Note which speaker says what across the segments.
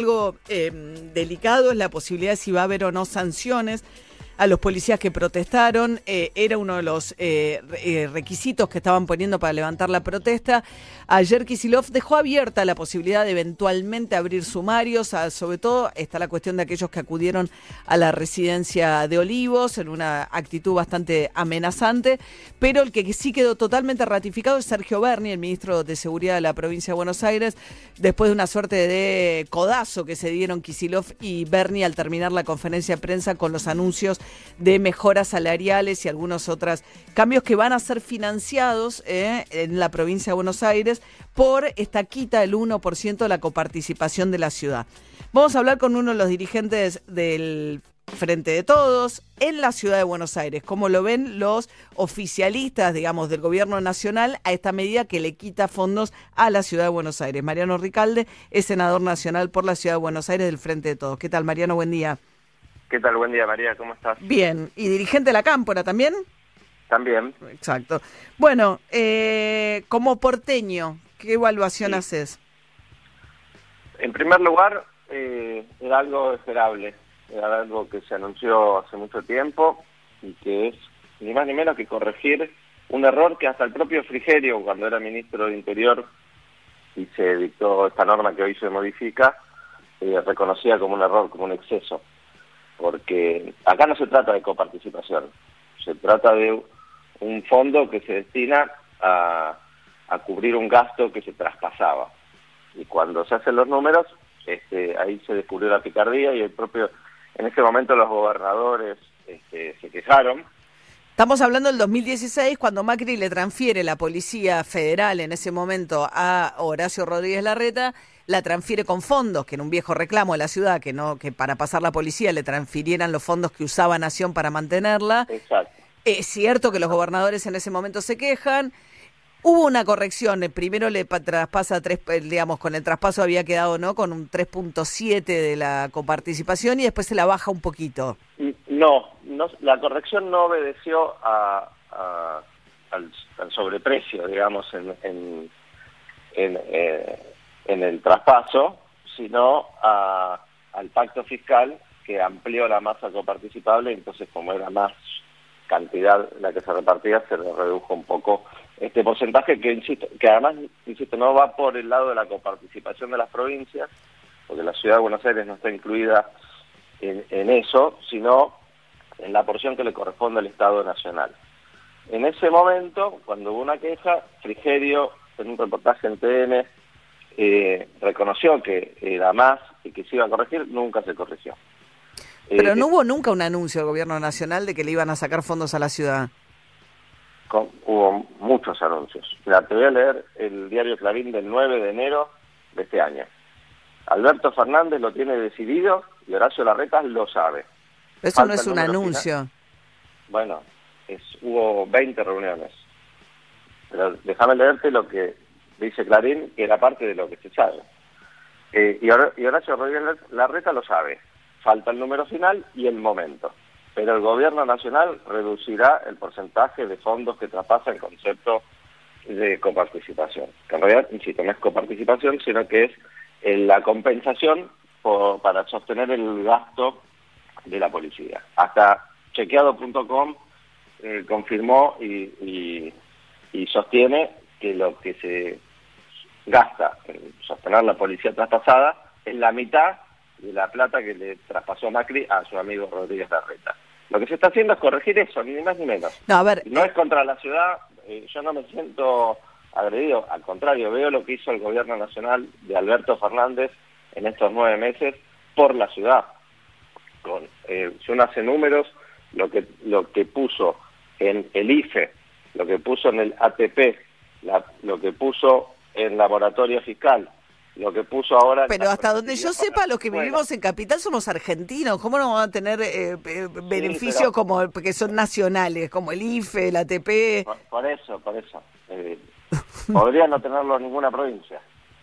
Speaker 1: Algo eh, delicado es la posibilidad de si va a haber o no sanciones a los policías que protestaron. Eh, era uno de los eh, eh, requisitos que estaban poniendo para levantar la protesta. Ayer Kisilov dejó abierta la posibilidad de eventualmente abrir sumarios. sobre todo está la cuestión de aquellos que acudieron a la residencia de Olivos en una actitud bastante amenazante. Pero el que sí quedó totalmente ratificado es Sergio Berni, el ministro de Seguridad de la provincia de Buenos Aires, después de una suerte de codazo que se dieron Kisilov y Berni al terminar la conferencia de prensa con los anuncios de mejoras salariales y algunos otros cambios que van a ser financiados eh, en la provincia de Buenos Aires por esta quita del 1% de la coparticipación de la ciudad. Vamos a hablar con uno de los dirigentes del Frente de Todos en la ciudad de Buenos Aires. ¿Cómo lo ven los oficialistas, digamos, del gobierno nacional a esta medida que le quita fondos a la ciudad de Buenos Aires? Mariano Ricalde es senador nacional por la ciudad de Buenos Aires del Frente de Todos. ¿Qué tal, Mariano? Buen día.
Speaker 2: ¿Qué tal? Buen día, María. ¿Cómo estás?
Speaker 1: Bien. ¿Y dirigente de la Cámpora también?
Speaker 2: También.
Speaker 1: Exacto. Bueno, eh, como porteño, ¿qué evaluación haces?
Speaker 2: En primer lugar, eh, era algo esperable. Era algo que se anunció hace mucho tiempo y que es ni más ni menos que corregir un error que hasta el propio Frigerio, cuando era ministro de Interior y se dictó esta norma que hoy se modifica, eh, reconocía como un error, como un exceso porque acá no se trata de coparticipación, se trata de un fondo que se destina a, cubrir un gasto que se traspasaba. Y cuando se hacen los números, este, ahí se descubrió la picardía y el propio, en ese momento los gobernadores este, se quejaron.
Speaker 1: Estamos hablando del 2016, cuando Macri le transfiere la Policía Federal en ese momento a Horacio Rodríguez Larreta la transfiere con fondos, que en un viejo reclamo de la ciudad, que no, que para pasar la policía le transfirieran los fondos que usaba Nación para mantenerla.
Speaker 2: Exacto.
Speaker 1: Es cierto que los gobernadores en ese momento se quejan. Hubo una corrección, primero le traspasa tres, eh, digamos, con el traspaso había quedado, ¿no? Con un 3.7 de la coparticipación y después se la baja un poquito.
Speaker 2: No, no la corrección no obedeció a, al, sobreprecio, digamos, en, en, eh, en el traspaso, sino al pacto fiscal que amplió la masa coparticipable, entonces como era más cantidad la que se repartía, se le redujo un poco este porcentaje que, insisto, que además, insisto, no va por el lado de la coparticipación de las provincias, porque la ciudad de Buenos Aires no está incluida en, en eso, sino en la porción que le corresponde al Estado Nacional. En ese momento, cuando hubo una queja, Frigerio, en un reportaje en TN, eh, reconoció que era más y que se iba a corregir, nunca se corrigió.
Speaker 1: Pero no eh, hubo nunca un anuncio del gobierno nacional de que le iban a sacar fondos a la ciudad.
Speaker 2: hubo muchos anuncios. Mira, te voy a leer el diario Clarín del 9 de enero de este año. Alberto Fernández lo tiene decidido y Horacio Larreta lo sabe.
Speaker 1: Eso no es un anuncio.
Speaker 2: Bueno, es, hubo 20 reuniones. Pero déjame leerte lo que dice Clarín, que era parte de lo que se sabe. Eh, y, Horacio Rodríguez Larreta lo sabe. Falta el número final y el momento. Pero el gobierno nacional reducirá el porcentaje de fondos que traspasa el concepto de coparticipación. Que en realidad, insisto, no es coparticipación, sino que es eh, la compensación para sostener el gasto de la policía. Hasta chequeado.com eh, confirmó y sostiene que lo que se gasta en sostener la policía traspasada es la mitad de la plata que le traspasó Macri a su amigo Rodríguez Larreta. Lo que se está haciendo es corregir eso, ni más ni menos.
Speaker 1: No, a ver,
Speaker 2: no es contra la ciudad, eh, yo no me siento agredido, al contrario, veo lo que hizo el gobierno nacional de Alberto Fernández en estos nueve meses por la ciudad. Con, eh, si uno hace números, lo que, lo que puso en el IFE, lo que puso en el ATP, lo que puso en laboratorio fiscal. Lo que puso ahora...
Speaker 1: Pero hasta donde yo sepa, los que vivimos en Capital somos argentinos. ¿Cómo no van a tener eh, eh beneficios como que son nacionales, como el IFE, el ATP?
Speaker 2: Por, eso, por eso. Eh, podría no tenerlo en ninguna provincia.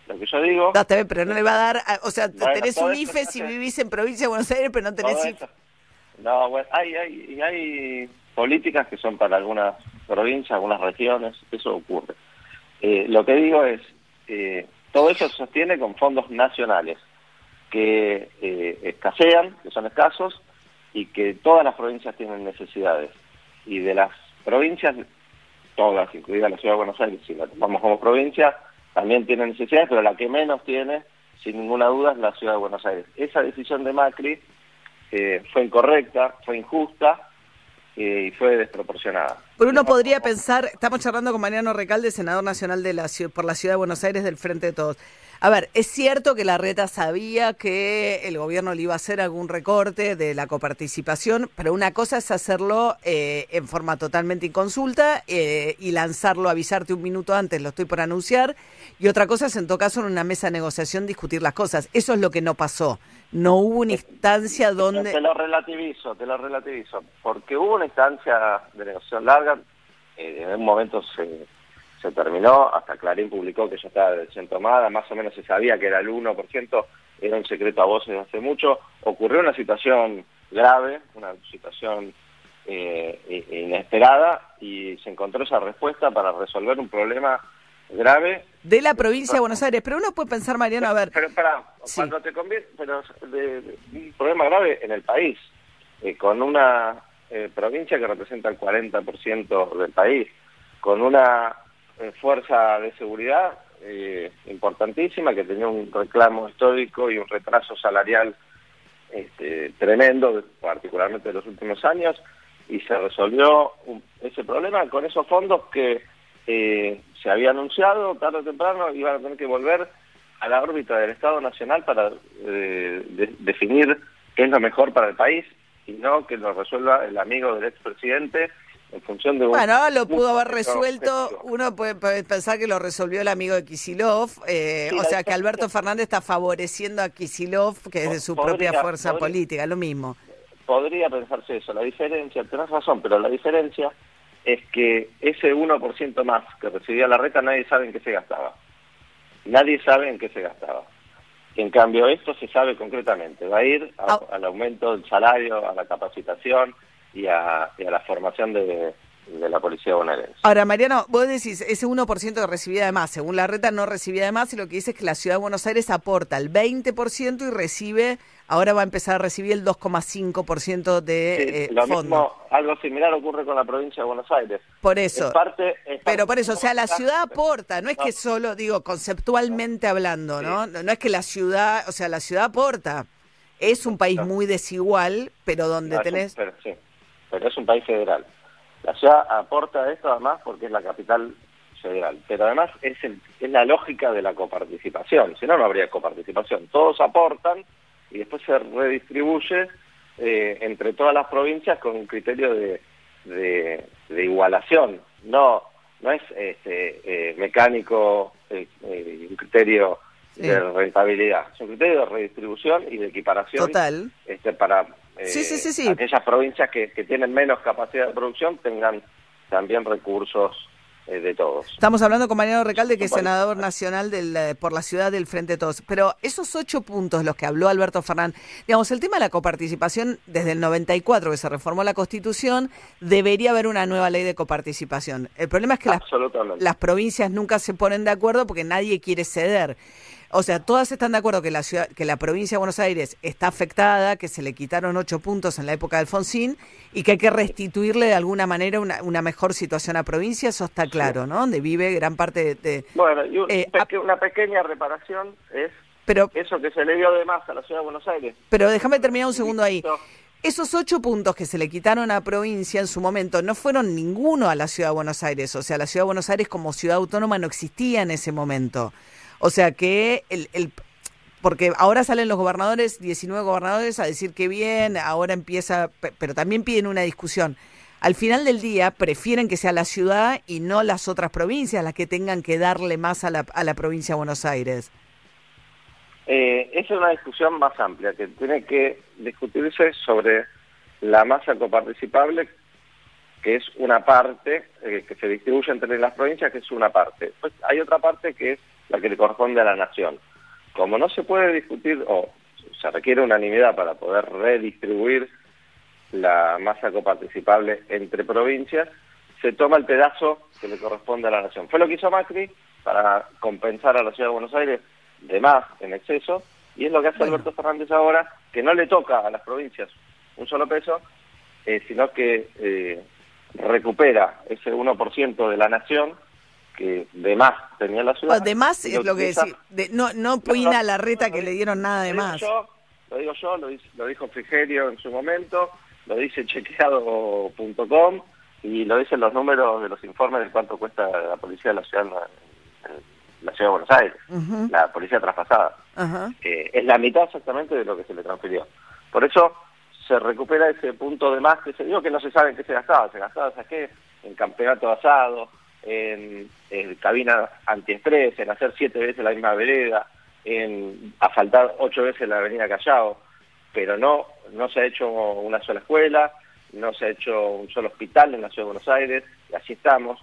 Speaker 2: Lo que yo digo...
Speaker 1: No, pero no le va a dar... o sea, tenés un IFE si vivís en provincia de Buenos Aires, pero no tenés IFE.
Speaker 2: No, bueno, hay, hay, hay políticas que son para algunas provincias, algunas regiones, eso ocurre. Eh, lo que digo es, eh, todo eso se sostiene con fondos nacionales. que eh, escasean, que son escasos, y que todas las provincias tienen necesidades. Y de las provincias, todas, incluida la Ciudad de Buenos Aires, si la tomamos como provincia, también tienen necesidades, pero la que menos tiene, sin ninguna duda, es la Ciudad de Buenos Aires. Esa decisión de Macri eh, fue incorrecta, fue injusta eh, y fue desproporcionada.
Speaker 1: Pero uno podría pensar, estamos charlando con Mariano Recalde, senador nacional de la, por la Ciudad de Buenos Aires del Frente de Todos. A ver, es cierto que la reta sabía que el gobierno le iba a hacer algún recorte de la coparticipación, pero una cosa es hacerlo eh, en forma totalmente inconsulta eh, y lanzarlo, avisarte un minuto antes, lo estoy por anunciar, y otra cosa es en todo caso en una mesa de negociación discutir las cosas. Eso es lo que no pasó. No hubo una instancia donde...
Speaker 2: Te lo relativizo, te lo relativizo, porque hubo una instancia de negociación larga, eh, en un momento se se terminó, hasta Clarín publicó que ya estaba decisión tomada, más o menos se sabía que era el 1%, era un secreto a voces de hace mucho, ocurrió una situación grave, una situación eh, inesperada y se encontró esa respuesta para resolver un problema grave.
Speaker 1: De la provincia de Buenos Aires, pero uno puede pensar, Mariano, a ver...
Speaker 2: Pero, para, cuando te conviene, pero de, un problema grave en el país, eh, con una eh, provincia que representa el 40% del país, con una eh, fuerza de seguridad eh, importantísima que tenía un reclamo histórico y un retraso salarial este, tremendo, particularmente en los últimos años, y se resolvió ese problema con esos fondos que eh, se había anunciado tarde o temprano iban a tener que volver a la órbita del Estado Nacional para definir qué es lo mejor para el país y no que lo resuelva el amigo del expresidente en función de...
Speaker 1: Bueno, lo pudo haber resuelto, uno puede, pensar que lo resolvió el amigo de Kisilov, eh, o sea que Alberto Fernández está favoreciendo a Kisilov, que es de su propia fuerza política, lo mismo.
Speaker 2: Podría pensarse eso, la diferencia, tenés razón, pero la diferencia es que ese 1% más que recibía la reta nadie sabe en qué se gastaba. Nadie sabe en qué se gastaba. En cambio, esto se sabe concretamente. Va a ir ah. al aumento del salario, a la capacitación, y a, la formación de, la policía bonaerense.
Speaker 1: Ahora, Mariano, vos decís, ese 1% que recibía de más, según la reta no recibía de más, y lo que dice es que la Ciudad de Buenos Aires aporta el 20% y recibe, ahora va a empezar a recibir el 2,5% de
Speaker 2: eh, lo Mismo, algo similar ocurre con la provincia de Buenos Aires.
Speaker 1: Por eso. pero por eso, o sea, la ciudad aporta, no es que solo, digo, conceptualmente hablando, ¿no? ¿no? es que la ciudad, o sea, la ciudad aporta. Es un país muy desigual, pero donde tenés
Speaker 2: pero es un país federal. La ciudad aporta esto además porque es la capital federal, pero además es, es la lógica de la coparticipación, si no, no habría coparticipación. Todos aportan y después se redistribuye eh, entre todas las provincias con un criterio de, de, igualación, no no es este, eh, mecánico eh, un criterio de rentabilidad, es un criterio de redistribución y de equiparación
Speaker 1: Total.
Speaker 2: Este, para sí, sí, sí, sí. aquellas provincias que, que tienen menos capacidad de producción tengan también recursos eh, de todos.
Speaker 1: Estamos hablando con Mariano Recalde, que es senador nacional del, eh, por la ciudad del Frente de Todos. Pero esos ocho puntos, los que habló Alberto Fernández, digamos, el tema de la coparticipación, desde el 94 que se reformó la Constitución, debería haber una nueva ley de coparticipación. El problema es que las, las provincias nunca se ponen de acuerdo porque nadie quiere ceder. O sea, todas están de acuerdo que la ciudad, que la provincia de Buenos Aires está afectada, que se le quitaron ocho puntos en la época de Alfonsín y que hay que restituirle de alguna manera una, una mejor situación a provincia, eso está claro, ¿no? Donde vive gran parte de...
Speaker 2: bueno, y eh, una pequeña reparación es pero, eso que se le dio de más a la ciudad de Buenos Aires.
Speaker 1: Pero déjame terminar un segundo ahí. Esos ocho puntos que se le quitaron a provincia en su momento no fueron ninguno a la ciudad de Buenos Aires. O sea, la ciudad de Buenos Aires como ciudad autónoma no existía en ese momento. O sea que el, el porque ahora salen los gobernadores, 19 gobernadores, a decir que bien, ahora empieza, pero también piden una discusión. Al final del día prefieren que sea la ciudad y no las otras provincias las que tengan que darle más a la, a la provincia de Buenos Aires.
Speaker 2: Eh, esa es una discusión más amplia que tiene que discutirse sobre la masa coparticipable, que es una parte eh, que se distribuye entre las provincias, que es una parte. Pues hay otra parte que es la que le corresponde a la nación. Como no se puede discutir o se requiere unanimidad para poder redistribuir la masa coparticipable entre provincias, se toma el pedazo que le corresponde a la nación. Fue lo que hizo Macri para compensar a la ciudad de Buenos Aires de más en exceso Y es lo que hace Alberto Fernández ahora, que no le toca a las provincias un solo peso, eh, sino que eh, recupera ese 1% de la nación que de más tenía la ciudad.
Speaker 1: de más es lo que decir, no, no Puina la reta que le dieron nada de más.
Speaker 2: lo digo yo, lo, lo dijo Frigerio en su momento, lo dice chequeado.com y lo dicen los números de los informes de cuánto cuesta la policía de la ciudad, la ciudad de Buenos Aires, la policía traspasada. es la mitad exactamente de lo que se le transfirió. Por eso se recupera ese punto de más que se dijo que no se sabe en qué se gastaba. Se gastaba, ¿sabes qué? En campeonato asado, en, cabina antiestrés, en hacer siete veces la misma vereda, en asfaltar ocho veces la avenida Callao, pero no, no se ha hecho una sola escuela, no se ha hecho un solo hospital en la ciudad de Buenos Aires, y así estamos.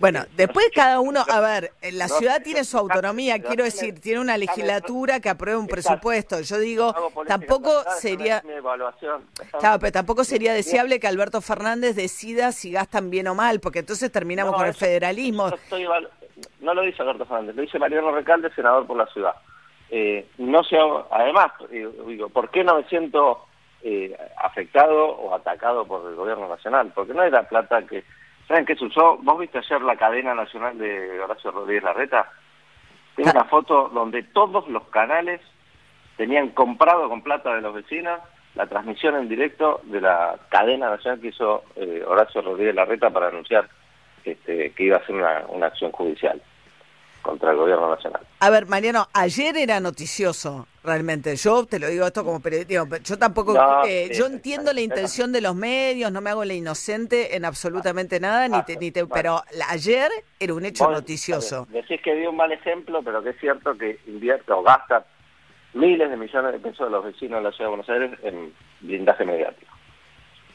Speaker 1: Bueno, después cada uno, a ver, la ciudad tiene su autonomía, quiero decir, tiene una legislatura que aprueba un presupuesto. Yo digo, tampoco sería, claro, pero tampoco sería deseable que Alberto Fernández decida si gastan bien o mal, porque entonces terminamos con el federalismo.
Speaker 2: No lo dice Alberto Fernández, lo dice Mariano Recalde, senador por la ciudad. Eh, no sea, además, eh, digo, ¿por qué no me siento eh, afectado o atacado por el gobierno nacional? Porque no era plata que ¿Saben qué se usó? ¿Vos viste ayer la cadena nacional de Horacio Rodríguez Larreta? Tiene una foto donde todos los canales tenían comprado con plata de los vecinos la transmisión en directo de la cadena nacional que hizo eh, Horacio Rodríguez Larreta para anunciar este, que iba a hacer una acción judicial contra el gobierno nacional.
Speaker 1: A ver, Mariano, ayer era noticioso, realmente. Yo te lo digo esto como periodista. Yo tampoco, eh, yo entiendo la intención de los medios, no me hago la inocente en absolutamente nada, ni te, ni te, pero ayer era un hecho noticioso.
Speaker 2: Decís que dio un mal ejemplo, pero que es cierto que invierte o gasta miles de millones de pesos de los vecinos de la ciudad de Buenos Aires en blindaje mediático.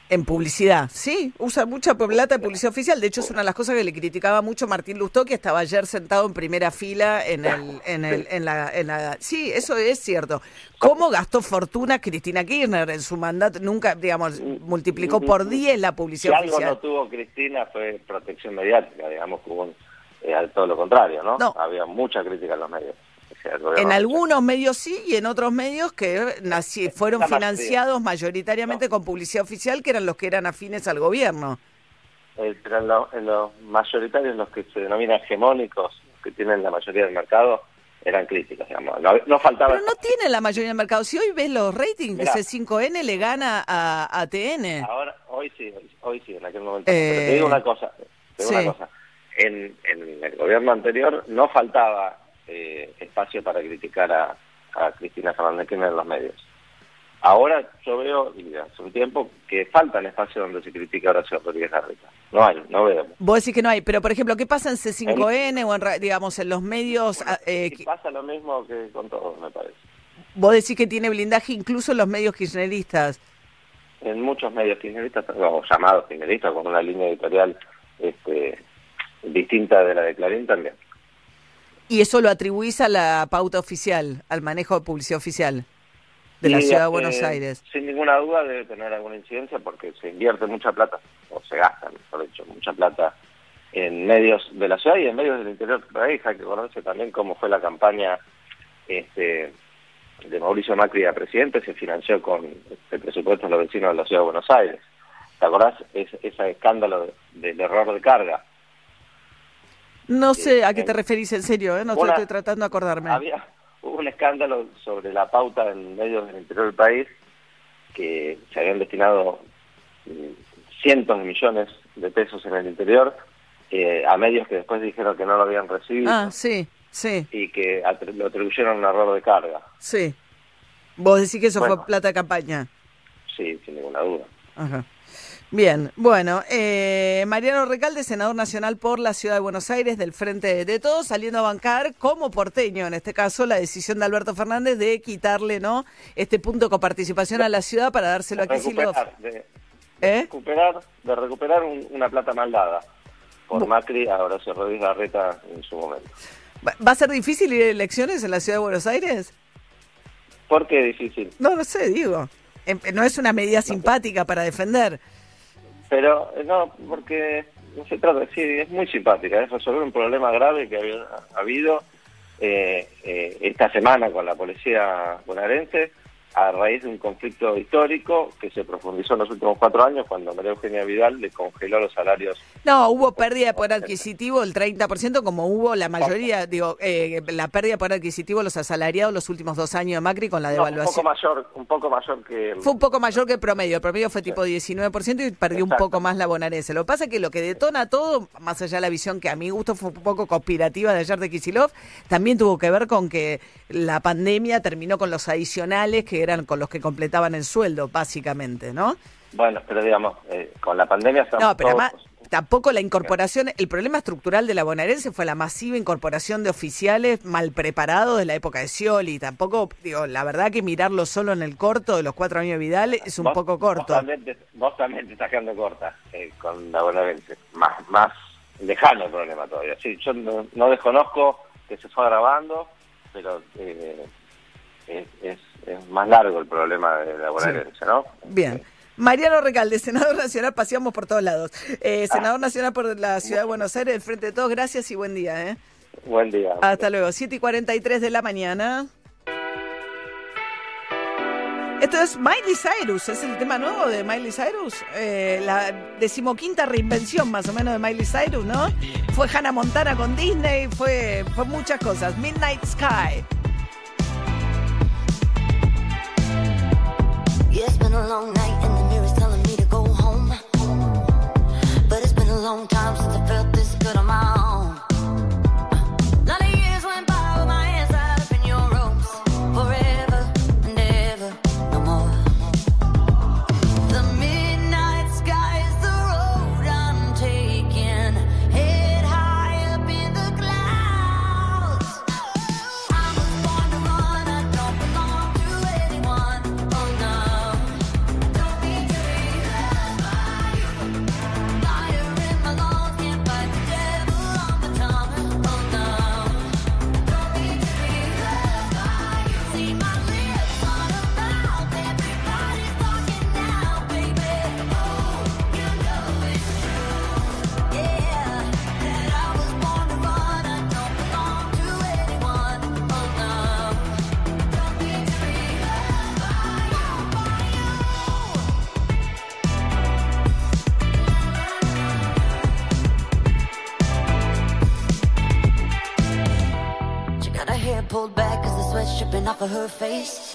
Speaker 1: En publicidad, sí, usa mucha plata de publicidad oficial. De hecho, es una de las cosas que le criticaba mucho Martín Lustó, que estaba ayer sentado en primera fila en el, en el, en la, en la. Sí, eso es cierto. ¿Cómo gastó fortuna Cristina Kirchner en su mandato? Nunca, digamos, multiplicó por 10 la publicidad
Speaker 2: si algo no tuvo Cristina fue protección mediática, digamos, como eh, todo lo contrario, ¿no? no. Había mucha crítica en los medios.
Speaker 1: En algunos medios sí y en otros medios que fueron financiados mayoritariamente con publicidad oficial, que eran los que eran afines al gobierno.
Speaker 2: Eh, pero en, los mayoritarios, los que se denominan hegemónicos, que tienen la mayoría del mercado, eran críticas, digamos. No, faltaba...
Speaker 1: Pero no tienen la mayoría del mercado. Si hoy ves los ratings, ese 5N le gana a, a TN.
Speaker 2: Ahora, hoy sí, hoy, sí, en aquel momento. Pero te digo una eh, cosa, te digo una cosa. En, en el gobierno anterior no faltaba eh, espacio para criticar a, Cristina Fernández Kirchner en los medios. Ahora yo veo, y hace un tiempo, que faltan espacios donde se critica a Horacio Rodríguez Larreta. No hay, no veo.
Speaker 1: Vos decís que no hay, pero por ejemplo, ¿qué pasa en C5N o en, digamos, en los medios?
Speaker 2: Ah, eh, pasa lo mismo que con todos, me parece.
Speaker 1: Vos decís que tiene blindaje incluso en los medios kirchneristas.
Speaker 2: En muchos medios kirchneristas, o llamados kirchneristas, con una línea editorial este, distinta de la de Clarín también.
Speaker 1: ¿Y eso lo atribuís a la pauta oficial, al manejo de publicidad oficial de la ciudad de Buenos Aires?
Speaker 2: Sin ninguna duda debe tener alguna incidencia porque se invierte mucha plata, o se gasta, mejor dicho, mucha plata en medios de la ciudad y en medios del interior del país. Hay que conoce también cómo fue la campaña este, de Mauricio Macri a presidente, se financió con el presupuesto de los vecinos de la ciudad de Buenos Aires. ¿Te acordás ese escándalo del error de carga?
Speaker 1: No sé a qué te referís en serio, ¿eh? no estoy tratando de acordarme.
Speaker 2: Había, hubo un escándalo sobre la pauta en medios del interior del país que se habían destinado mm, cientos de millones de pesos en el interior eh, a medios que después dijeron que no lo habían recibido.
Speaker 1: Ah, sí, sí.
Speaker 2: Y que lo atribuyeron a un error de carga.
Speaker 1: Sí. ¿Vos decís que eso fue plata de campaña?
Speaker 2: Sí, sin ninguna duda. Ajá.
Speaker 1: Bien, bueno, eh, Mariano Recalde, senador nacional por la Ciudad de Buenos Aires del Frente de Todos, saliendo a bancar como porteño, en este caso, la decisión de Alberto Fernández de quitarle no este punto de coparticipación a la ciudad para dárselo a Kicillof.
Speaker 2: De, ¿Eh? recuperar, de recuperar una plata mal dada por Macri a Horacio Rodríguez Larreta en su momento.
Speaker 1: ¿Va a ser difícil ir a elecciones en la Ciudad de Buenos Aires?
Speaker 2: ¿Por qué difícil?
Speaker 1: No, no sé, digo. Em, no es una medida simpática para defender.
Speaker 2: Pero no, porque no se trata, sí, es muy simpática, es resolver un problema grave que ha habido eh, eh, esta semana con la policía bonaerense a raíz de un conflicto histórico que se profundizó en los últimos cuatro años cuando María Eugenia Vidal le congeló los salarios.
Speaker 3: No, hubo pérdida de poder adquisitivo del 30%, como hubo la mayoría, digo, eh, la pérdida de poder adquisitivo de los asalariados los últimos dos años de Macri con la devaluación.
Speaker 2: un poco mayor, un poco mayor que...
Speaker 3: Fue un poco mayor que el promedio, el promedio fue tipo 19% y perdió un poco más la bonaerense. Lo que pasa es que lo que detona todo, más allá de la visión que a mi gusto fue un poco conspirativa de ayer de Kisilov, también tuvo que ver con que la pandemia terminó con los adicionales que eran con los que completaban el sueldo, básicamente, ¿no?
Speaker 2: Bueno, pero digamos, eh, con la pandemia estamos
Speaker 3: No, pero además, tampoco la incorporación, el problema estructural de la bonaerense fue la masiva incorporación de oficiales mal preparados de la época de Scioli. Tampoco, digo, la verdad que mirarlo solo en el corto de los cuatro años de Vidal es un poco corto.
Speaker 2: Vos también, te, estás quedando corta eh, con la bonaerense. Más, más lejano el problema todavía. Sí, yo no, desconozco que se fue grabando, pero eh, es es más largo el problema de la bonaerense, ¿no?
Speaker 3: Bien. Mariano Recalde, senador nacional, paseamos por todos lados. Eh, ah. senador nacional por la ciudad de Buenos Aires, del Frente de Todos, gracias y buen día. ¿eh?
Speaker 2: Buen día.
Speaker 3: Hasta luego, 7 y 43 de la mañana. Esto es Miley Cyrus, es el tema nuevo de Miley Cyrus, eh, la decimoquinta reinvención más o menos de Miley Cyrus, ¿no? Fue Hannah Montana con Disney, fue, fue muchas cosas. Midnight Sky. Been a long night and the mirror's telling me to go home. But it's been a long time off of her face.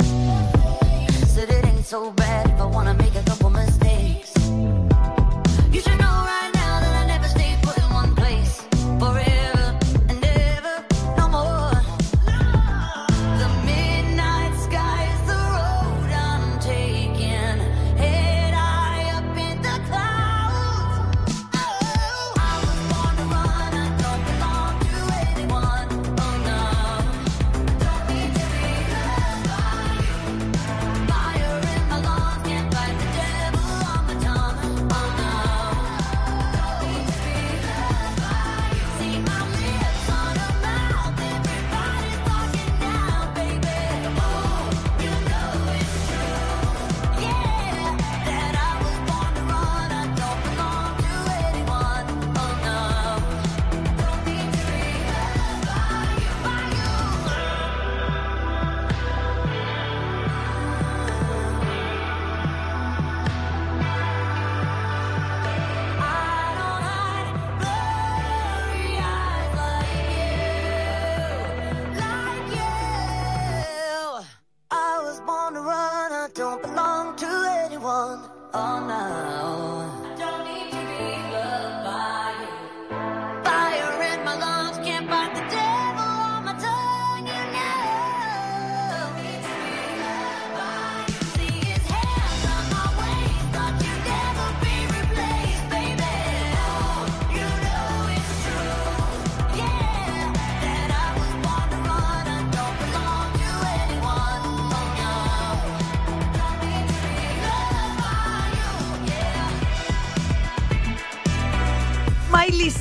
Speaker 3: Said it ain't so bad if I wanna make a couple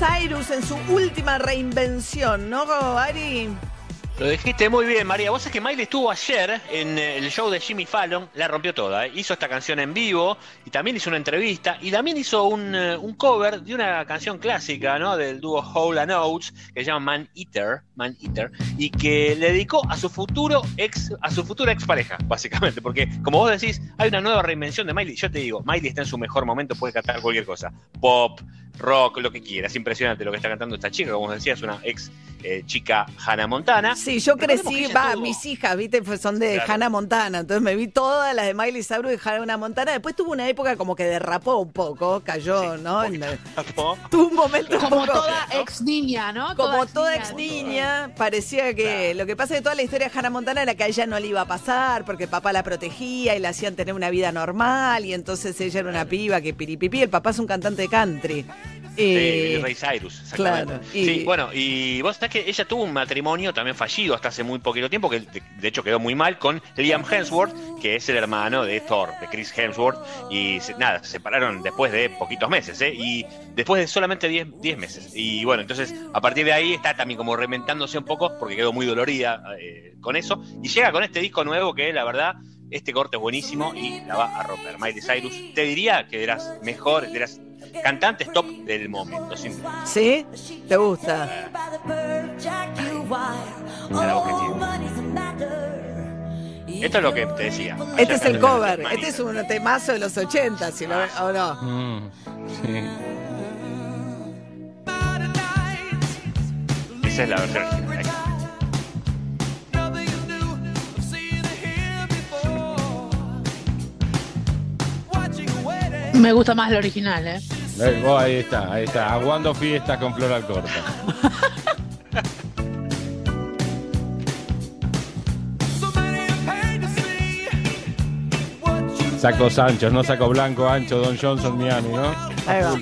Speaker 3: Cyrus en su última reinvención, ¿no, Ari?
Speaker 4: Lo dijiste muy bien, María. Vos es que Miley estuvo ayer en eh, el show de Jimmy Fallon, la rompió toda. ¿eh? Hizo esta canción en vivo y también hizo una entrevista y también hizo un, eh, cover de una canción clásica, ¿no? Del dúo Hole and Oates que se llama Man Eater, Man Eater, y que le dedicó a su futuro ex, a su futura expareja, básicamente, porque como vos decís, hay una nueva reinvención de Miley. Yo te digo, Miley está en su mejor momento, puede cantar cualquier cosa, pop, rock, lo que quieras. Impresionante lo que está cantando esta chica, como decía, es una ex eh, chica Hannah Montana.
Speaker 1: Sí, yo crecí, va,
Speaker 4: tuvo-
Speaker 1: mis hijas, viste, pues son de
Speaker 4: Claro.
Speaker 1: Hannah Montana, entonces me vi todas las de Miley Cyrus y Hannah Montana. Después tuvo una época como que derrapó un poco, cayó, ¿no? En la- tuvo un momento un
Speaker 5: Como
Speaker 1: poco-
Speaker 5: toda ex niña, ¿no?
Speaker 1: Como toda
Speaker 5: ex
Speaker 1: ex niña, parecía que lo que pasa es que toda la historia de Hannah Montana era que a ella no le iba a pasar porque papá la protegía y la hacían tener una vida normal y entonces ella era una piba que piripipí, el papá es un cantante de country.
Speaker 4: Sí,
Speaker 1: Eh,
Speaker 4: Ray Cyrus, exactamente.
Speaker 1: claro, y-
Speaker 4: Sí, bueno, y vos sabés que ella tuvo un matrimonio también fallido hasta hace muy poquito tiempo, que de, hecho quedó muy mal, con Liam Hemsworth, que es el hermano de Thor, de Chris Hemsworth, y se- nada, se separaron después de poquitos meses, ¿eh? Y después de solamente 10 10 meses. Y bueno, entonces a partir de ahí está también como reventándose un poco, porque quedó muy dolorida eh, con eso, y llega con este disco nuevo que la verdad... Este corte es buenísimo y la va a romper. Miley Cyrus, te diría que de las mejores, de las cantantes top del momento, sin duda.
Speaker 1: ¿Sí? ¿Te gusta?
Speaker 4: Tiene. Esto es lo que te decía.
Speaker 1: Este es el cover, este es un temazo de los 80, si lo, ¿o no?
Speaker 6: Mm, sí.
Speaker 4: Esa es la versión original.
Speaker 5: Me gusta más la original, ¿eh?
Speaker 6: Eh, oh, ahí está, ahí está. Aguando fiestas con Flor Alcorta. Saco Sancho, no saco blanco, ancho, Don Johnson, Miami, ¿no?
Speaker 1: Ahí va.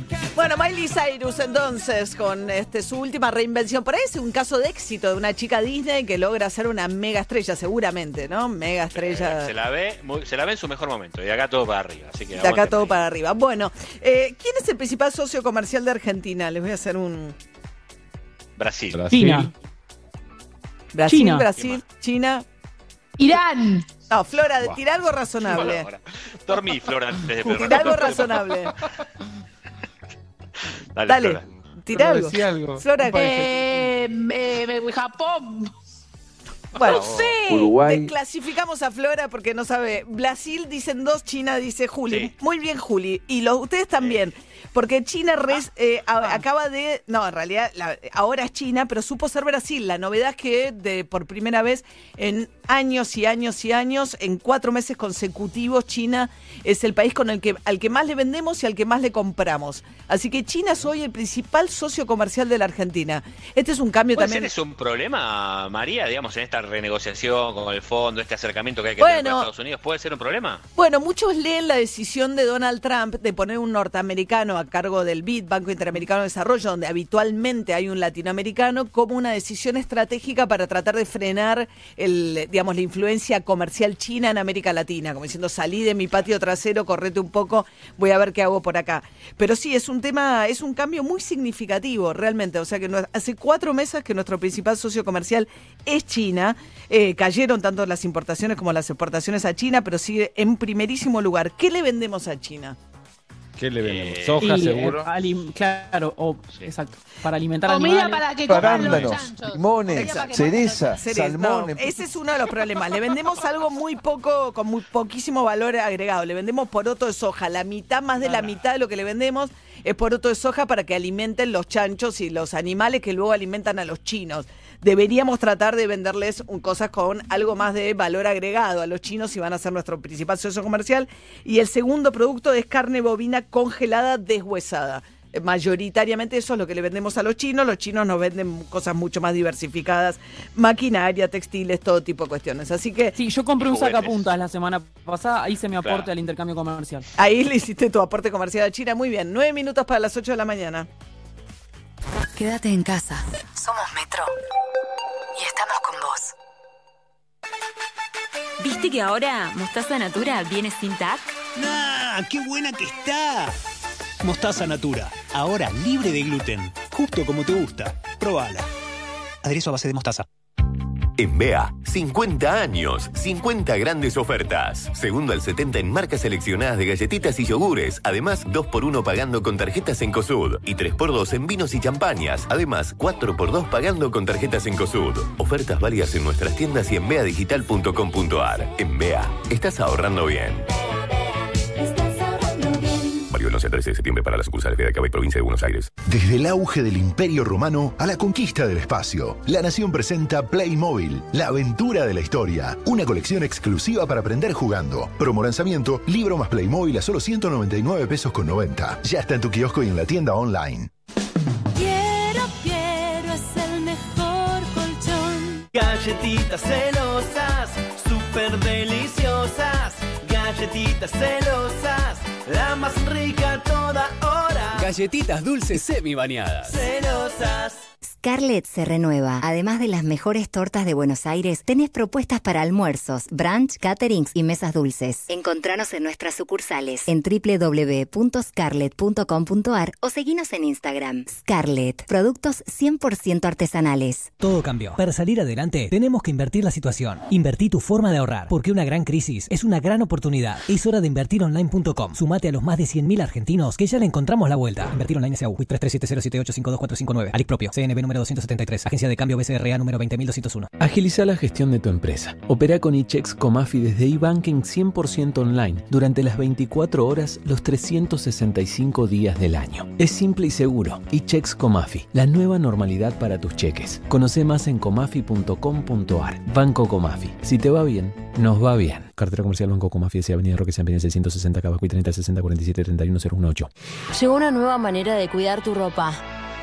Speaker 1: Bueno, Miley Cyrus entonces con este su última reinvención. Por ahí es un caso de éxito de una chica Disney que logra ser una mega estrella, seguramente, ¿no? Mega estrella.
Speaker 4: Se la ve, muy- se la ve en su mejor momento. Y de acá todo para arriba. Así que
Speaker 1: De acá todo para arriba. Bueno, eh, ¿quién es el principal socio comercial de Argentina? Les voy a hacer un
Speaker 4: Brasil.
Speaker 6: Brasil.
Speaker 7: China.
Speaker 1: Brasil,
Speaker 7: China.
Speaker 1: Brasil, China.
Speaker 5: Irán.
Speaker 1: No, Flora,
Speaker 6: Buah.
Speaker 1: tira algo razonable.
Speaker 4: Dormí, Flor, antes de
Speaker 1: Tira algo razonable.
Speaker 4: Dale,
Speaker 1: Dale,
Speaker 4: Flora.
Speaker 1: tira algo.
Speaker 6: Decí algo.
Speaker 1: Flora,
Speaker 5: Eh, eh, eh, Japón.
Speaker 1: bueno,
Speaker 5: No sé.
Speaker 8: Uruguay.
Speaker 1: Desclasificamos a Flora porque no sabe. Brasil dicen dos, China dice Juli.
Speaker 4: Sí.
Speaker 1: Muy bien, Juli. Y los, ustedes también. Porque China res- eh, a- acaba de. No, en realidad la- ahora es China, pero supo ser Brasil. La novedad es que de, por primera vez en años y años y años, en cuatro meses consecutivos, China es el país con el que al que más le vendemos y al que más le compramos. Así que China es hoy el principal socio comercial de la Argentina. Este es un cambio
Speaker 4: ¿Puede
Speaker 1: también.
Speaker 4: ser eso un problema, María, digamos, en esta renegociación con el fondo, este acercamiento que hay que tener
Speaker 1: Bueno.
Speaker 4: con Estados Unidos? ¿Puede ser un problema?
Speaker 1: Bueno, muchos leen la decisión de Donald Trump de poner un norteamericano a cargo del BID, Banco Interamericano de Desarrollo, donde habitualmente hay un latinoamericano, como una decisión estratégica para tratar de frenar el, digamos, la influencia comercial china en América Latina, como diciendo, salí de mi patio trasero, correte un poco, voy a ver qué hago por acá. Pero sí, es un tema, es un cambio muy significativo, realmente. O sea que hace cuatro meses que nuestro principal socio comercial es China. Eh, cayeron tanto las importaciones como las exportaciones a China, pero sigue en primerísimo lugar. ¿Qué le vendemos a China?
Speaker 6: ¿Qué le vendemos?
Speaker 4: Eh,
Speaker 6: Soja,
Speaker 7: Y,
Speaker 6: seguro.
Speaker 7: eh, alim- claro, o,
Speaker 4: Sí.
Speaker 7: exacto. Para alimentar
Speaker 5: Comida
Speaker 7: animales.
Speaker 5: para que coman los chanchos.
Speaker 8: limones, cereza,
Speaker 1: no, ese es uno de los problemas. Le vendemos algo muy poco, con muy poquísimo valor agregado. Le vendemos poroto de soja. La mitad, más de la mitad de lo que le vendemos poroto de soja para que alimenten los chanchos y los animales que luego alimentan a los chinos. Deberíamos tratar de venderles un- cosas con algo más de valor agregado a los chinos si van a ser nuestro principal socio comercial. Y el segundo producto es carne bovina congelada deshuesada. Eh, Mayoritariamente eso es lo que le vendemos a los chinos. Los chinos nos venden cosas mucho más diversificadas, maquinaria, textiles, todo tipo de cuestiones. Así que
Speaker 7: Sí, yo compré un
Speaker 4: juguetes.
Speaker 7: sacapuntas la semana pasada, hice mi aporte
Speaker 4: Claro.
Speaker 7: al intercambio comercial.
Speaker 1: ahí le hiciste tu aporte comercial a China. Muy bien, nueve minutos para las ocho de la mañana.
Speaker 9: Quédate en casa. Somos Metro. Y estamos con vos.
Speaker 10: ¿Viste que ahora Mostaza Natura viene sin TAC?
Speaker 11: ¡Ah! ¡Qué buena que está! Mostaza Natura, ahora libre de gluten, justo como te gusta. Probala. Aderezo a base de mostaza.
Speaker 12: En BEA, 50 años, 50 grandes ofertas. Segundo al 70 en marcas seleccionadas de galletitas y yogures. Además, 2x1 pagando con tarjetas en COSUD. Y 3x2 en vinos y champañas. Además, 4x2 pagando con tarjetas en COSUD. Ofertas válidas en nuestras tiendas y en beadigital.com.ar. En BEA, estás ahorrando bien. Válido el 11 al 13 de septiembre para las sucursales de Acaba y Provincia de Buenos Aires.
Speaker 13: Desde el auge del Imperio Romano a la conquista del espacio, La Nación presenta Playmobil, la aventura de la historia. Una colección exclusiva para aprender jugando. Promo lanzamiento, libro más Playmobil a solo 199 pesos con 90. Ya está en tu kiosco y en la tienda online.
Speaker 14: Quiero, quiero, es el mejor colchón.
Speaker 15: Galletitas celosas, súper deliciosas. Galletitas celosas, la más rica toda hora.
Speaker 16: Galletitas dulces semi bañadas.
Speaker 15: Celosas.
Speaker 17: Scarlett se renueva. Además de las mejores tortas de Buenos Aires, tenés propuestas para almuerzos, brunch, caterings y mesas dulces. Encontranos en nuestras sucursales en www.scarlett.com.ar o seguinos en Instagram. Scarlett, productos 100% artesanales.
Speaker 18: Todo cambió. Para salir adelante, tenemos que invertir la situación. Invertí tu forma de ahorrar, porque una gran crisis es una gran oportunidad. Es hora de invertironline.com. Sumate a los más de 100.000 argentinos que ya le encontramos la vuelta. Invertir online SAU, 337078525459. Alic propio, CNB número 273. Agencia de cambio BCRA número 20201.
Speaker 6: Agiliza la gestión de tu empresa. Opera con eChecks Comafi desde eBanking 100% online durante las 24 horas, los 365 días del año. Es simple y seguro. eChecks Comafi, la nueva normalidad para tus cheques. Conoce más en comafi.com.ar. Banco Comafi. Si te va bien, nos va bien. Cartera comercial Banco Comafi, S. Avenida Roque San Peña 660 Cabacuy 30 60 47 31 018.
Speaker 19: Llegó una nueva manera de cuidar tu ropa.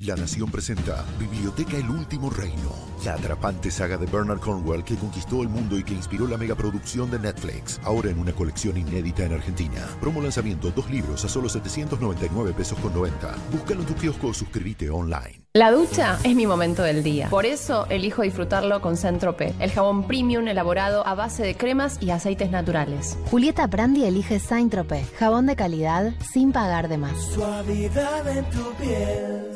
Speaker 13: La Nación presenta Biblioteca El Último Reino, la atrapante saga de Bernard Cornwell que conquistó el mundo y que inspiró la megaproducción de Netflix, ahora en una colección inédita en Argentina. Promo lanzamiento, dos libros a solo 799 pesos con 90. Búscalo en tu kiosco o suscríbete online.
Speaker 9: La ducha es mi momento del día. Por eso elijo disfrutarlo con Centrope, el jabón premium elaborado a base de cremas y aceites naturales.
Speaker 20: Julieta Brandi elige Saint-Tropez, jabón de calidad sin pagar de más.
Speaker 15: Suavidad en tu piel,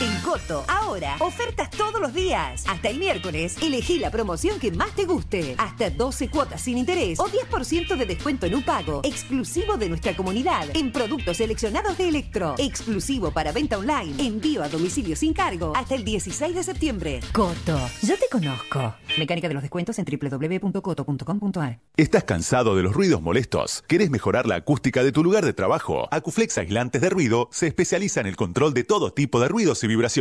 Speaker 21: En Coto, ahora, ofertas todos los días. Hasta el miércoles, elegí la promoción que más te guste. Hasta 12 cuotas sin interés o 10% de descuento en un pago. Exclusivo de nuestra comunidad. En productos seleccionados de Electro. Exclusivo para venta online. Envío a domicilio sin cargo. Hasta el 16 de septiembre. Coto, yo te conozco. Mecánica de los descuentos en www.coto.com.ar.
Speaker 22: ¿Estás cansado de los ruidos molestos? ¿Querés mejorar la acústica de tu lugar de trabajo? Acuflex Aislantes de Ruido se especializa en el control de todo tipo de ruidos y vibraciones.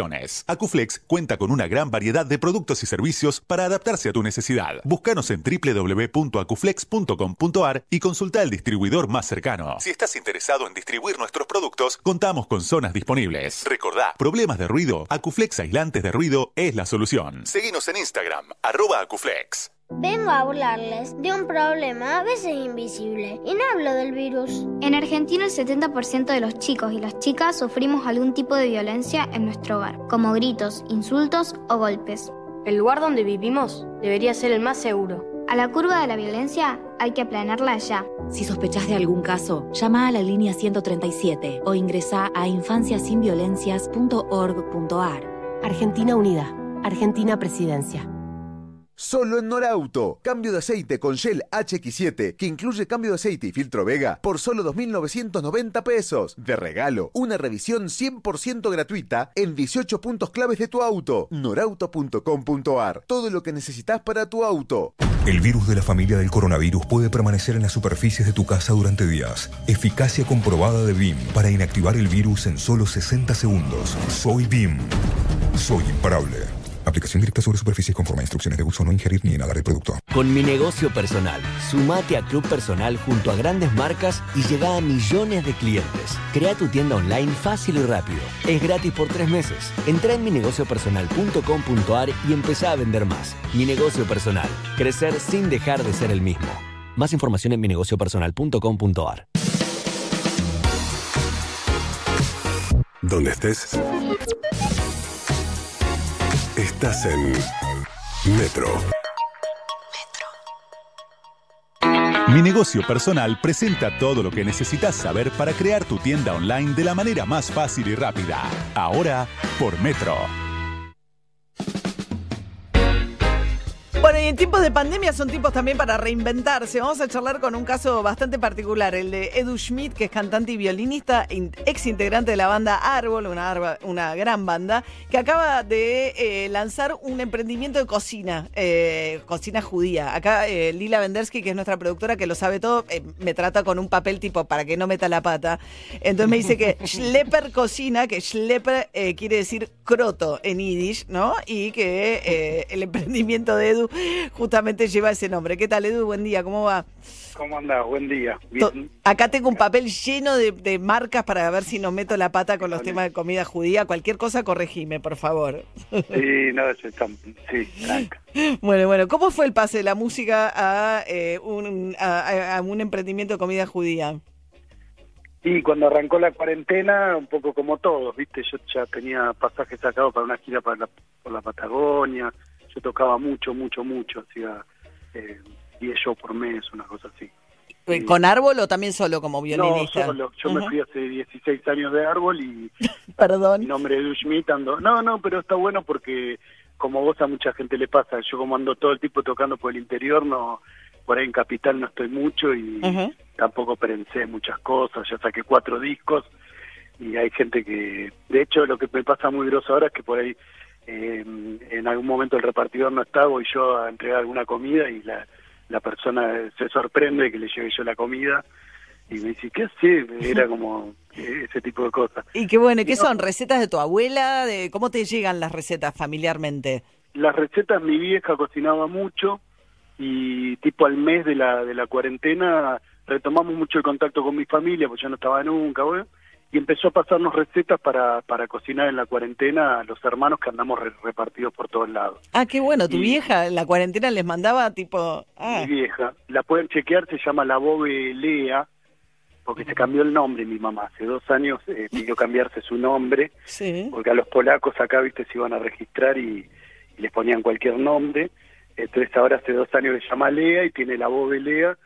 Speaker 22: Acuflex cuenta con una gran variedad de productos y servicios para adaptarse a tu necesidad. Búscanos en www.acuflex.com.ar y consulta el distribuidor más cercano. Si estás interesado en distribuir nuestros productos, contamos con zonas disponibles. Recordá, problemas de ruido, Acuflex Aislantes de Ruido es la solución. Seguinos en Instagram, arroba Acuflex.
Speaker 23: Vengo a hablarles de un problema a veces invisible y no hablo del virus.
Speaker 24: En Argentina el 70% de los chicos y las chicas sufrimos algún tipo de violencia en nuestro hogar, como gritos, insultos o golpes.
Speaker 25: El lugar donde vivimos debería ser el más seguro.
Speaker 24: A la curva de la violencia hay que aplanarla ya.
Speaker 26: Si sospechás de algún caso, llama a la línea 137 o ingresa a infanciasinviolencias.org.ar.
Speaker 27: Argentina Unida. Argentina Presidencia.
Speaker 8: Solo en Norauto. Cambio de aceite con Shell HX7, que incluye cambio de aceite y filtro Vega, por solo 2.990 pesos. De regalo, una revisión 100% gratuita en 18 puntos claves de tu auto. Norauto.com.ar. Todo lo que necesitas para tu auto.
Speaker 28: El virus de la familia del coronavirus puede permanecer en las superficies de tu casa durante días. Eficacia comprobada de BIM para inactivar el virus en solo 60 segundos. Soy BIM. Soy imparable. Aplicación directa sobre superficies conforme a instrucciones de uso, no ingerir ni inhalar el producto.
Speaker 29: Con mi negocio personal, sumate a Club Personal junto a grandes marcas y llega a millones de clientes. Crea tu tienda online fácil y rápido. Es gratis por tres meses. Entra en minegociopersonal.com.ar y empezá a vender más. Mi negocio personal. Crecer sin dejar de ser el mismo. Más información en minegociopersonal.com.ar.
Speaker 30: Donde estés. Estás en Metro.
Speaker 22: Mi negocio personal presenta todo lo que necesitas saber para crear tu tienda online de la manera más fácil y rápida. Ahora por Metro.
Speaker 1: Bueno, y en tiempos de pandemia son tiempos también para reinventarse. Vamos a charlar con un caso bastante particular, el de Edu Schmidt, que es cantante y violinista, in- ex integrante de la banda Árbol, una, arba- una gran banda, que acaba de eh, lanzar un emprendimiento de cocina, eh, cocina judía. Acá eh, Lila Vendersky, que es nuestra productora, que lo sabe todo, me trata con un papel tipo para que no meta la pata. Entonces me dice que Schlepper Cocina, que Schlepper quiere decir croto en yiddish, ¿no? Y que el emprendimiento de Edu justamente lleva ese nombre. ¿Qué tal, Edu? Buen día, ¿cómo va?
Speaker 31: ¿Cómo andás? Buen día. Bien.
Speaker 1: Acá tengo un papel lleno de, de marcas para ver si no meto la pata con los temas de comida judía. Cualquier cosa, corregime, por favor.
Speaker 31: Sí, no, sí, tranca.
Speaker 1: Bueno, bueno, ¿cómo fue el pase de la música a, eh, un, a, a- a un emprendimiento de comida judía?
Speaker 31: Y cuando arrancó la cuarentena, un poco como todos, ¿viste? Yo ya tenía pasajes sacados para una gira para la, por la Patagonia. Yo tocaba mucho, mucho, mucho. Hacía eh, 10 shows por mes, una cosa así.
Speaker 1: ¿Con árbol o también solo como violinista?
Speaker 31: No, solo. Yo me fui hace 16 años de árbol y
Speaker 1: Perdón.
Speaker 31: mi nombre es Schmidt, ando- No, no, pero está bueno porque como vos a mucha gente le pasa, yo como ando todo el tiempo tocando por el interior, no por ahí en Capital no estoy mucho y tampoco pensé muchas cosas, ya saqué cuatro discos y hay gente que, de hecho lo que me pasa muy grosso ahora es que por ahí eh, en algún momento el repartidor no está, voy yo a entregar alguna comida y la, la persona se sorprende que le lleve yo la comida y me dice, ¿qué hace? Era como ese tipo de cosas.
Speaker 1: Y qué bueno, ¿y ¿qué
Speaker 31: No.
Speaker 1: son? ¿Recetas de tu abuela? De, ¿Cómo te llegan las recetas familiarmente?
Speaker 31: Las recetas mi vieja cocinaba mucho y tipo al mes de la de la cuarentena retomamos mucho el contacto con mi familia, pues yo no estaba nunca, bueno, y empezó a pasarnos recetas para, para cocinar en la cuarentena a los hermanos que andamos re- repartidos por todos lados.
Speaker 1: Ah, qué bueno, tu
Speaker 31: Y-
Speaker 1: vieja la cuarentena les mandaba tipo... Ah,
Speaker 31: Mi vieja, la pueden chequear, se llama la Bobe Lea, porque se cambió el nombre mi mamá. Hace dos años eh, pidió cambiarse su nombre,
Speaker 1: sí.
Speaker 31: porque a los polacos acá, viste, se iban a registrar y, y les ponían cualquier nombre. Entonces ahora hace dos años se llama Lea y tiene la Bobe Lea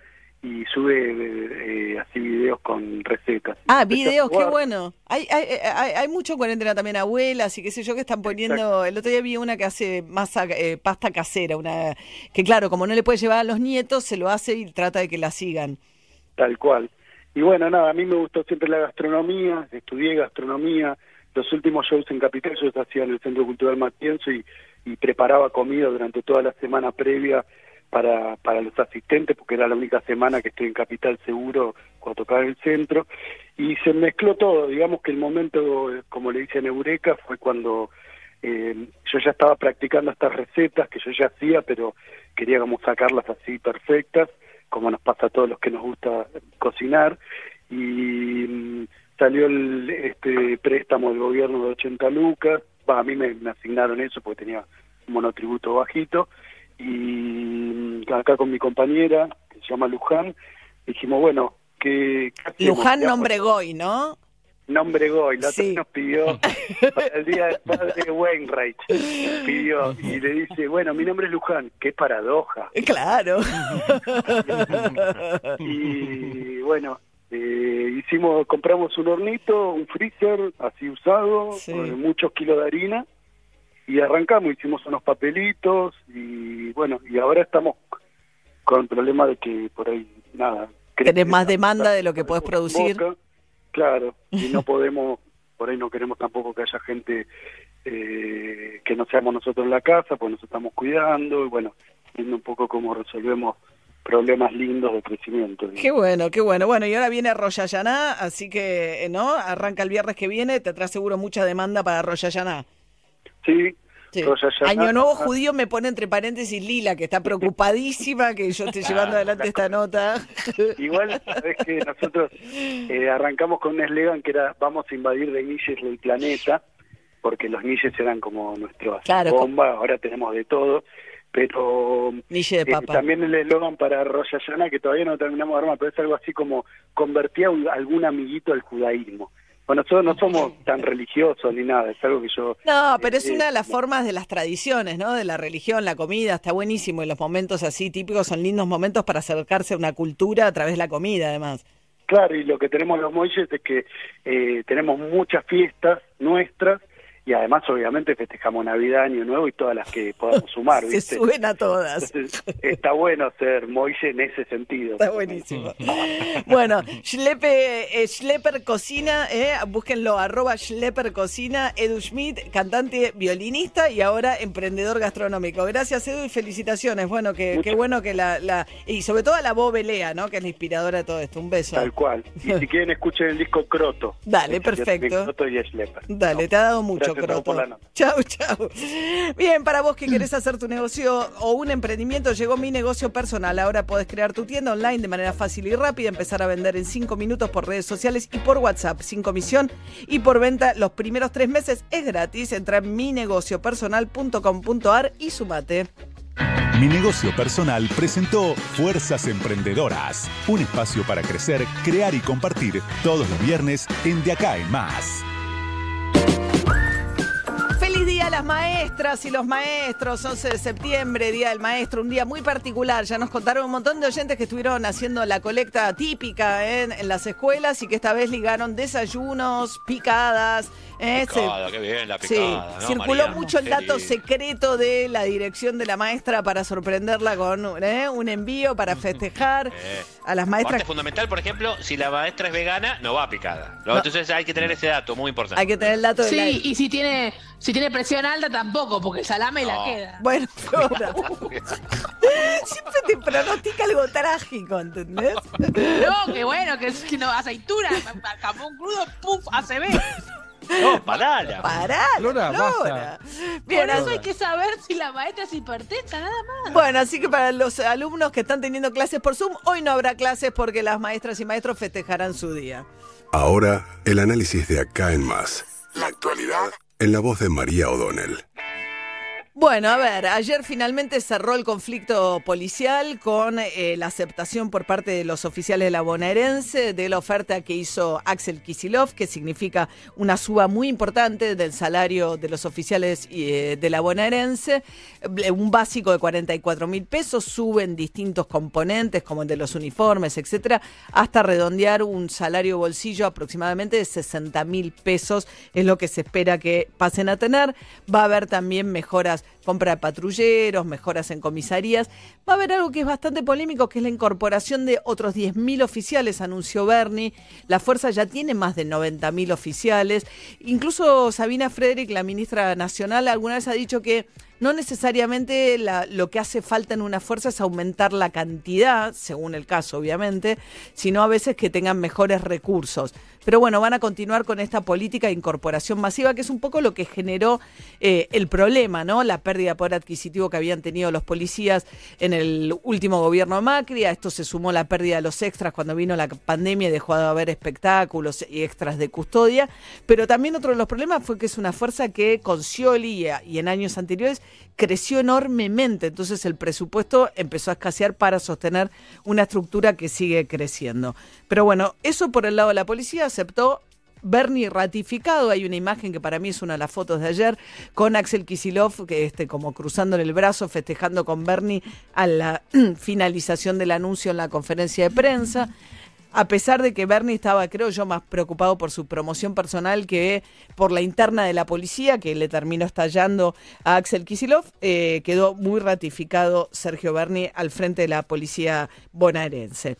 Speaker 31: y sube eh, así videos con recetas.
Speaker 1: Ah, videos, qué bueno. Hay, hay, hay, hay mucho en cuarentena también, abuelas y qué sé yo, que están poniendo... El otro día vi una que hace masa, eh, pasta casera, una que claro, como no le puede llevar a los nietos, se lo hace y trata de que la sigan.
Speaker 31: Tal cual. Y bueno, nada, a mí me gustó siempre la gastronomía, estudié gastronomía. Los últimos shows en Capital yo los hacía en el Centro Cultural Matienzo y, y preparaba comida durante toda la semana previa para, para los asistentes, porque era la única semana que estoy en Capital seguro cuando tocaba el centro. Y se mezcló todo, digamos que el momento, como le dicen Eureka, fue cuando eh, yo ya estaba practicando estas recetas que yo ya hacía, pero quería como sacarlas así perfectas, como nos pasa a todos los que nos gusta cocinar. Y mm, salió el, este préstamo del gobierno de 80 lucas, a mí me asignaron eso porque tenía un monotributo bajito, y mm, acá con mi compañera, que se llama Luján, dijimos, bueno, ¿qué, qué hacemos?
Speaker 1: Luján, nombre Goy, ¿no?
Speaker 31: Nombre Goy, la otra
Speaker 1: Sí.
Speaker 31: nos pidió para el día del padre Wainwright, pidió y le dice, bueno, mi nombre es Luján, qué paradoja.
Speaker 1: Claro.
Speaker 31: Y bueno, eh, hicimos, compramos un hornito, un freezer así usado,
Speaker 1: Sí.
Speaker 31: con muchos kilos de harina y arrancamos, hicimos unos papelitos y bueno, y ahora estamos con el problema de que por ahí nada.
Speaker 1: Tenés más demanda de lo que podés producir.
Speaker 31: Boca, claro, y no podemos, por ahí no queremos tampoco que haya gente eh, que no seamos nosotros en la casa, pues nos estamos cuidando y bueno, viendo un poco cómo resolvemos problemas lindos de crecimiento.
Speaker 1: Qué bueno, qué bueno. Bueno, y ahora viene Hashanah, así que, eh, ¿no? Arranca el viernes que viene, te trae seguro mucha demanda para Hashanah.
Speaker 31: Sí,
Speaker 1: Sí. Año Nuevo Judío me pone entre paréntesis Lila, que está preocupadísima que yo esté llevando adelante esta nota.
Speaker 31: Igual, sabes que nosotros eh, arrancamos con un eslogan que era vamos a invadir de niches el planeta, porque los niches eran como nuestro
Speaker 1: Claro,
Speaker 31: bomba, ahora tenemos de todo, pero
Speaker 1: de
Speaker 31: eh,
Speaker 1: papa.
Speaker 31: también el eslogan para Rosh Hashanah, que todavía no terminamos de armar, pero es algo así como convertía a algún amiguito al judaísmo. Bueno, nosotros no somos tan religiosos ni nada, es algo que yo...
Speaker 1: No, pero es
Speaker 31: eh,
Speaker 1: una de las formas de las tradiciones, ¿no? De la religión, la comida, está buenísimo. Y los momentos así típicos son lindos momentos para acercarse a una cultura a través de la comida, además.
Speaker 31: Claro, y lo que tenemos los Moilles es que eh, tenemos muchas fiestas nuestras y además obviamente festejamos Navidad, Año Nuevo y todas las que podamos sumar,
Speaker 1: Se
Speaker 31: ¿viste?
Speaker 1: suben a todas.
Speaker 31: Entonces, está bueno ser Moille en ese sentido.
Speaker 1: Está buenísimo. Bueno, Schlepe, eh, Schlepper Cocina, eh, búsquenlo, arroba Schlepper Cocina, Edu Schmidt, cantante, violinista y ahora emprendedor gastronómico. Gracias, Edu, y felicitaciones. Bueno, que, qué bueno que la, la- Y sobre todo a la Bo Belea, ¿no? Que es la inspiradora de todo esto. Un beso.
Speaker 31: Tal cual. Y si quieren escuchen el disco Croto.
Speaker 1: Dale, perfecto.
Speaker 31: Croto y Schlepper.
Speaker 1: Dale, te ha dado mucho, Croto. Chau, chau. Bien, para vos que querés hacer tu negocio o un emprendimiento, llegó mi negocio personal. Ahora podés crear tu tienda online de manera fácil y rápida, empezar a vender en 5 minutos por redes sociales y por WhatsApp, sin comisión y por venta. Los primeros tres meses es gratis. Entra en minegociopersonal.com.ar y sumate.
Speaker 22: Mi negocio personal presentó Fuerzas Emprendedoras, un espacio para crecer, crear y compartir todos los viernes en De Acá en Más.
Speaker 1: Las maestras y los maestros, 11 de septiembre, Día del Maestro, un día muy particular. Ya nos contaron un montón de oyentes que estuvieron haciendo la colecta típica ¿eh? en, en las escuelas y que esta vez ligaron desayunos, picadas. ¿eh? Se-
Speaker 32: qué bien la
Speaker 1: Sí,
Speaker 32: picada. ¿no,
Speaker 1: circuló
Speaker 32: María?
Speaker 1: mucho el dato secreto de la dirección de la maestra para sorprenderla con ¿eh? un envío para festejar
Speaker 32: Eh.
Speaker 1: a las
Speaker 32: Parte
Speaker 1: maestras.
Speaker 32: fundamental, por ejemplo, si la maestra es vegana, no va picada. ¿no? Entonces hay que tener ese dato, muy importante.
Speaker 1: Hay que tener el dato de la...
Speaker 5: Sí, y si tiene, si tiene presión alta tampoco, porque el salame la queda.
Speaker 1: Bueno, Flora. Siempre te pronostica algo trágico, ¿entendés?
Speaker 5: No, que bueno, que es que no, aceituna, jamón crudo, puf, ACB.
Speaker 32: No, parala.
Speaker 1: Pará,
Speaker 33: Flora,
Speaker 1: Flora.
Speaker 5: Por eso hay que saber si la maestra es hipertensa, nada más.
Speaker 1: Bueno, así que para los alumnos que están teniendo clases por Zoom, hoy no habrá clases porque las maestras y maestros festejarán su día.
Speaker 30: Ahora, el análisis de acá en más. La actualidad en la voz de María O'Donnell.
Speaker 1: Bueno, a ver, ayer finalmente cerró el conflicto policial con eh, la aceptación por parte de los oficiales de la bonaerense de la oferta que hizo Axel Kisilov, que significa una suba muy importante del salario de los oficiales eh, de la bonaerense, un básico de 44 mil pesos, suben distintos componentes como el de los uniformes, etcétera, hasta redondear un salario bolsillo aproximadamente de 60 mil pesos, es lo que se espera que pasen a tener. Va a haber también mejoras compra de patrulleros, mejoras en comisarías. Va a haber algo que es bastante polémico, que es la incorporación de otros 10.000 oficiales, anunció Bernie. La fuerza ya tiene más de 90.000 oficiales. Incluso Sabina Frederick, la ministra nacional, alguna vez ha dicho que no necesariamente lo que hace falta en una fuerza es aumentar la cantidad, según el caso, obviamente, sino a veces que tengan mejores recursos. Pero bueno, van a continuar con esta política de incorporación masiva, que es un poco lo que generó eh, el problema, ¿no? La pérdida de poder adquisitivo que habían tenido los policías en el último gobierno de Macri. A esto se sumó la pérdida de los extras cuando vino la pandemia y dejó de haber espectáculos y extras de custodia. Pero también otro de los problemas fue que es una fuerza que con Scioli y en años anteriores creció enormemente. Entonces el presupuesto empezó a escasear para sostener una estructura que sigue creciendo. Pero bueno, eso por el lado de la policía aceptó Bernie ratificado, hay una imagen que para mí es una de las fotos de ayer, con Axel Kisilov, que este, como cruzándole el brazo, festejando con Bernie a la finalización del anuncio en la conferencia de prensa. A pesar de que Bernie estaba, creo yo, más preocupado por su promoción personal que por la interna de la policía, que le terminó estallando a Axel Kisilov, eh, quedó muy ratificado Sergio Bernie al frente de la policía bonaerense.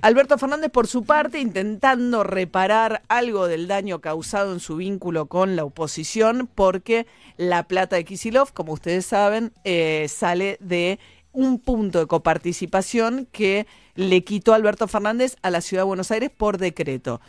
Speaker 1: Alberto Fernández, por su parte, intentando reparar algo del daño causado en su vínculo con la oposición, porque la plata de Kisilov, como ustedes saben, eh, sale de un punto de coparticipación que le quitó Alberto Fernández a la Ciudad de Buenos Aires por decreto.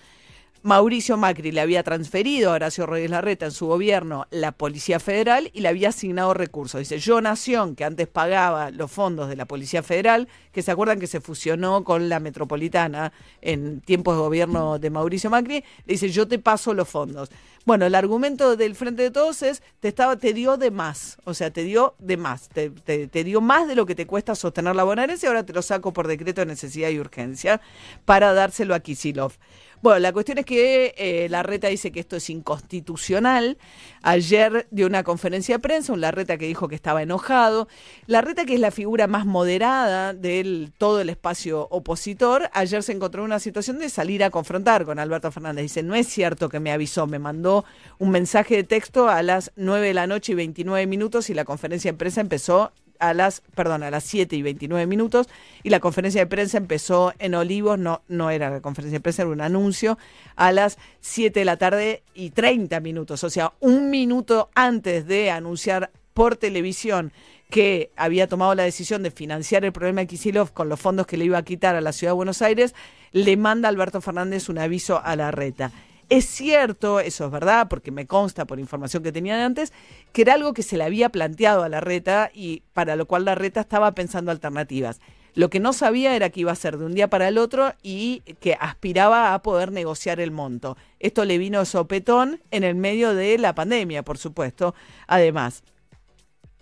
Speaker 1: Mauricio Macri le había transferido a Horacio Rodríguez Larreta en su gobierno la Policía Federal y le había asignado recursos. Dice, yo Nación, que antes pagaba los fondos de la Policía Federal, que se acuerdan que se fusionó con la Metropolitana en tiempos de gobierno de Mauricio Macri, le dice, yo te paso los fondos. Bueno, el argumento del Frente de Todos es, te, estaba, te dio de más, o sea, te dio de más, te, te- te dio más de lo que te cuesta sostener la bonaerense, ahora te lo saco por decreto de necesidad y urgencia para dárselo a Kisilov. Bueno, la cuestión es que eh, la reta dice que esto es inconstitucional. Ayer dio una conferencia de prensa, un Larreta que dijo que estaba enojado. Larreta, que es la figura más moderada de todo el espacio opositor, ayer se encontró en una situación de salir a confrontar con Alberto Fernández. Dice, no es cierto que me avisó, me mandó un mensaje de texto a las 9 de la noche y 29 minutos y la conferencia de prensa empezó a las, perdón, a las 7 y 29 minutos y la conferencia de prensa empezó en Olivos, no, no era la conferencia de prensa, era un anuncio, a las 7 de la tarde y 30 minutos, o sea, un minuto antes de anunciar por televisión que había tomado la decisión de financiar el problema de Kisilov con los fondos que le iba a quitar a la ciudad de Buenos Aires, le manda Alberto Fernández un aviso a la reta. Es cierto, eso es verdad, porque me consta por información que tenía de antes, que era algo que se le había planteado a la reta y para lo cual la reta estaba pensando alternativas. Lo que no sabía era que iba a ser de un día para el otro y que aspiraba a poder negociar el monto. Esto le vino sopetón en el medio de la pandemia, por supuesto. Además,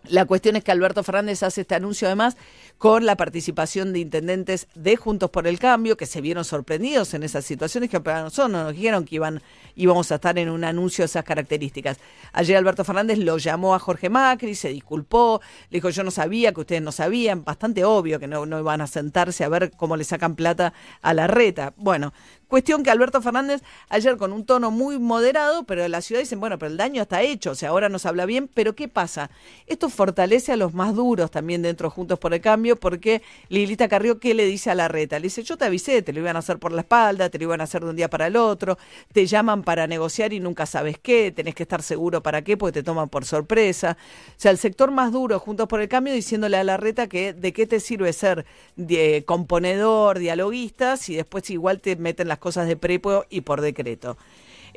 Speaker 1: la cuestión es que Alberto Fernández hace este anuncio además con la participación de intendentes de Juntos por el Cambio, que se vieron sorprendidos en esas situaciones, que para nosotros no nos dijeron que iban, íbamos a estar en un anuncio de esas características. Ayer Alberto Fernández lo llamó a Jorge Macri, se disculpó, le dijo yo no sabía, que ustedes no sabían, bastante obvio que no, no iban a sentarse a ver cómo le sacan plata a la reta. Bueno, Cuestión que Alberto Fernández ayer con un tono muy moderado, pero la ciudad dicen, bueno, pero el daño está hecho, o sea, ahora nos habla bien, pero ¿qué pasa? Esto fortalece a los más duros también dentro Juntos por el Cambio, porque Lilita Carrió, ¿qué le dice a la reta? Le dice, yo te avisé, te lo iban a hacer por la espalda, te lo iban a hacer de un día para el otro, te llaman para negociar y nunca sabes qué, tenés que estar seguro para qué, porque te toman por sorpresa. O sea, el sector más duro Juntos por el Cambio diciéndole a la reta que de qué te sirve ser de, componedor, dialoguista, si después igual te meten las cosas de prepo y por decreto.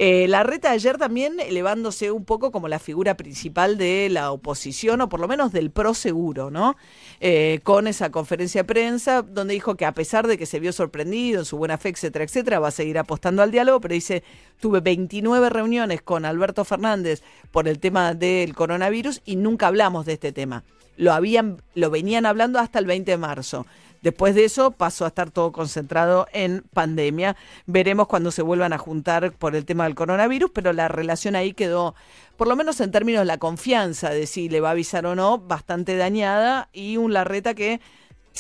Speaker 1: Eh, la reta ayer también elevándose un poco como la figura principal de la oposición, o por lo menos del pro seguro, ¿no? Eh, con esa conferencia de prensa, donde dijo que a pesar de que se vio sorprendido en su buena fe, etcétera, etcétera, va a seguir apostando al diálogo, pero dice, tuve 29 reuniones con Alberto Fernández por el tema del coronavirus y nunca hablamos de este tema. Lo, habían, lo venían hablando hasta el 20 de marzo. Después de eso pasó a estar todo concentrado en pandemia. Veremos cuando se vuelvan a juntar por el tema del coronavirus, pero la relación ahí quedó, por lo menos en términos de la confianza de si le va a avisar o no, bastante dañada y un Larreta que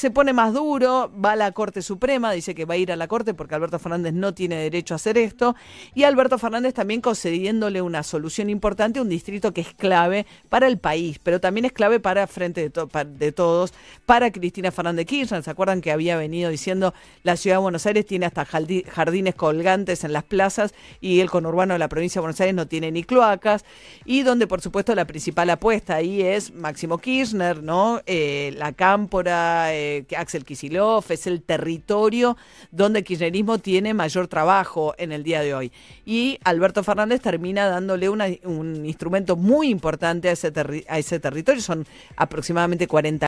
Speaker 1: se pone más duro, va a la Corte Suprema, dice que va a ir a la Corte porque Alberto Fernández no tiene derecho a hacer esto, y Alberto Fernández también concediéndole una solución importante, un distrito que es clave para el país, pero también es clave para Frente de, de Todos, para Cristina Fernández Kirchner, ¿se acuerdan que había venido diciendo la Ciudad de Buenos Aires tiene hasta jardines colgantes en las plazas y el conurbano de la provincia de Buenos Aires no tiene ni cloacas, y donde por supuesto la principal apuesta ahí es Máximo Kirchner, ¿no? Eh, la Cámpora, eh, Axel Kisilov, es el territorio donde el kirchnerismo tiene mayor trabajo en el día de hoy. Y Alberto Fernández termina dándole un instrumento muy importante a ese, a ese territorio, son aproximadamente 40